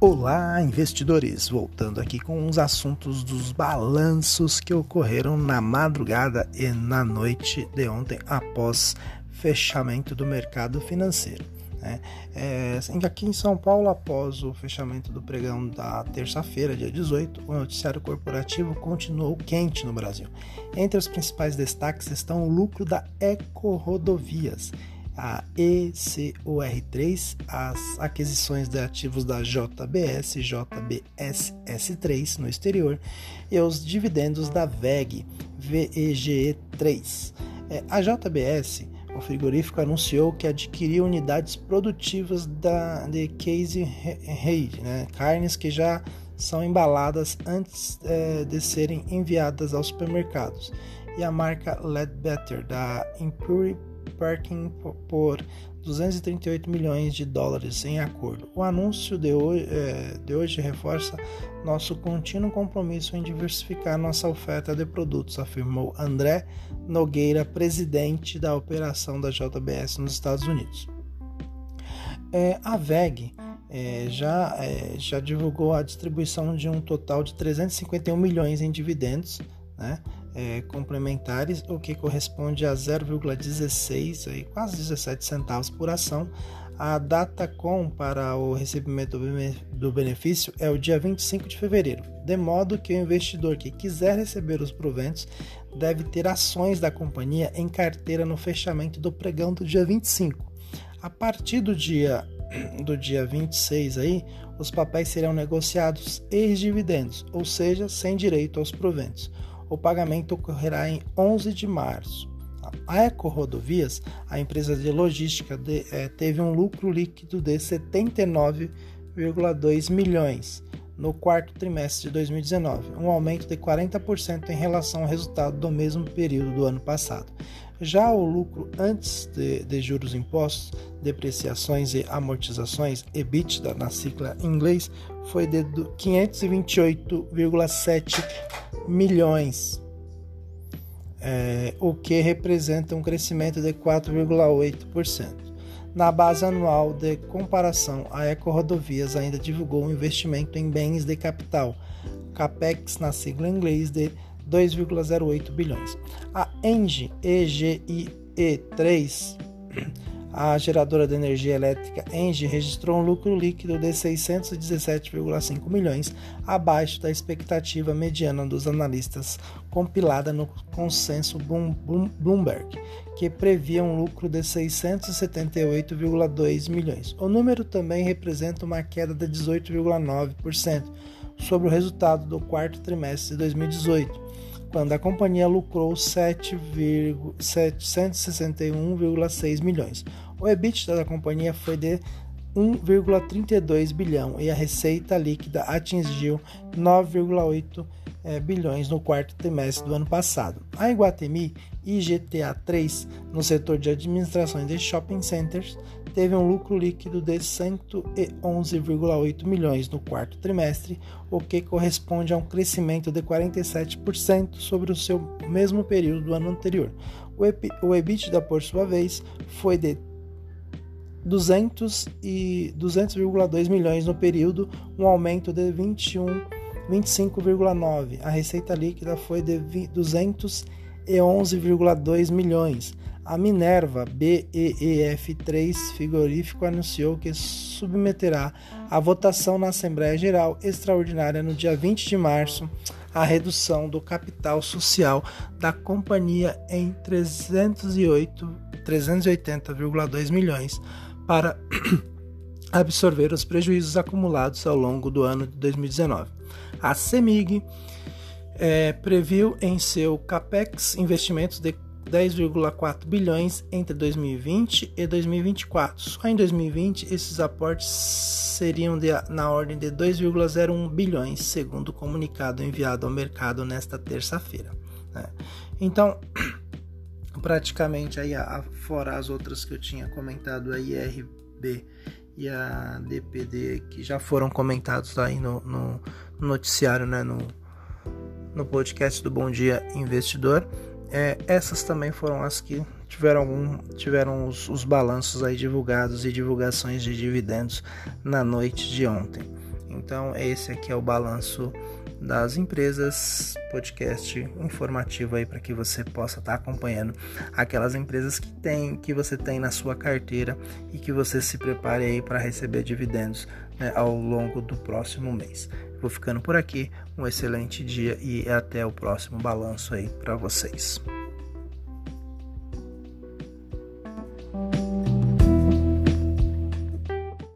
Olá, investidores! Voltando aqui com os assuntos dos balanços que ocorreram na madrugada e na noite de ontem, após fechamento do mercado financeiro. Né? É, aqui em São Paulo, após o fechamento do pregão da terça-feira, dia 18, o noticiário corporativo continuou quente no Brasil. Entre os principais destaques estão o lucro da Eco Rodovias a ECOR3, as aquisições de ativos da JBS, JBSS3 no exterior e os dividendos da VEG, VEGE3. É, a JBS, o frigorífico, anunciou que adquiriu unidades produtivas da, de Case Reid, né, carnes que já são embaladas antes é, de serem enviadas aos supermercados, e a marca Ledbetter da Impure Parking por 238 milhões de dólares em acordo. O anúncio de hoje, é, de hoje, reforça nosso contínuo compromisso em diversificar nossa oferta de produtos, afirmou André Nogueira, presidente da operação da JBS nos Estados Unidos. É, a VEG é, já, já divulgou a distribuição de um total de 351 milhões em dividendos, né? É, complementares, o que corresponde a 0,16, aí, quase 17 centavos por ação. A data com para o recebimento do benefício é o dia 25 de fevereiro, de modo que o investidor que quiser receber os proventos deve ter ações da companhia em carteira no fechamento do pregão do dia 25. A partir do dia do dia 26 aí, os papéis serão negociados ex-dividendos, ou seja, sem direito aos proventos o pagamento ocorrerá em 11 de março. A Eco Rodovias, a empresa de logística, de, é, teve um lucro líquido de 79,2 milhões no quarto trimestre de 2019, um aumento de 40% em relação ao resultado do mesmo período do ano passado. Já o lucro antes de, de juros impostos, depreciações e amortizações, EBITDA na sigla em inglês, foi de 528,7 milhões, é, o que representa um crescimento de 4,8%. Na base anual de comparação, a Eco Rodovias ainda divulgou um investimento em bens de capital, CAPEX na sigla em inglês, de 2,08 bilhões. A ENGIE EGIE3 a geradora de energia elétrica Engie registrou um lucro líquido de 617,5 milhões, abaixo da expectativa mediana dos analistas, compilada no consenso Bloomberg, que previa um lucro de 678,2 milhões. O número também representa uma queda de 18,9% sobre o resultado do quarto trimestre de 2018 quando a companhia lucrou 761,6 milhões. O EBITDA da companhia foi de 1,32 bilhão e a receita líquida atingiu 9,8 é, bilhões no quarto trimestre do ano passado. A Iguatemi IGTA 3, no setor de administrações de shopping centers, teve um lucro líquido de 111,8 milhões no quarto trimestre, o que corresponde a um crescimento de 47% sobre o seu mesmo período do ano anterior. O EBITDA, por sua vez, foi de 200 e 200,2 milhões no período, um aumento de 21 25,9. A receita líquida foi de 211,2 milhões. A Minerva BEEF3 Frigorífico anunciou que submeterá à votação na Assembleia Geral Extraordinária no dia 20 de março a redução do capital social da companhia em 380,2 milhões para absorver os prejuízos acumulados ao longo do ano de 2019. A CEMIG é, previu em seu CAPEX investimentos de 10,4 bilhões entre 2020 e 2024. Só em 2020 esses aportes seriam de, na ordem de 2,01 bilhões, segundo o comunicado enviado ao mercado nesta terça-feira. Né? Então, praticamente aí, fora as outras que eu tinha comentado, a IRB e a DPD, que já foram comentados aí no, no noticiário, né, no, no podcast do Bom Dia Investidor. É, essas também foram as que tiveram, algum, tiveram os, os balanços aí divulgados e divulgações de dividendos na noite de ontem. Então, esse aqui é o balanço das empresas, podcast informativo aí para que você possa estar tá acompanhando aquelas empresas que tem, que você tem na sua carteira e que você se prepare aí para receber dividendos né, ao longo do próximo mês. Vou ficando por aqui, um excelente dia e até o próximo balanço aí para vocês.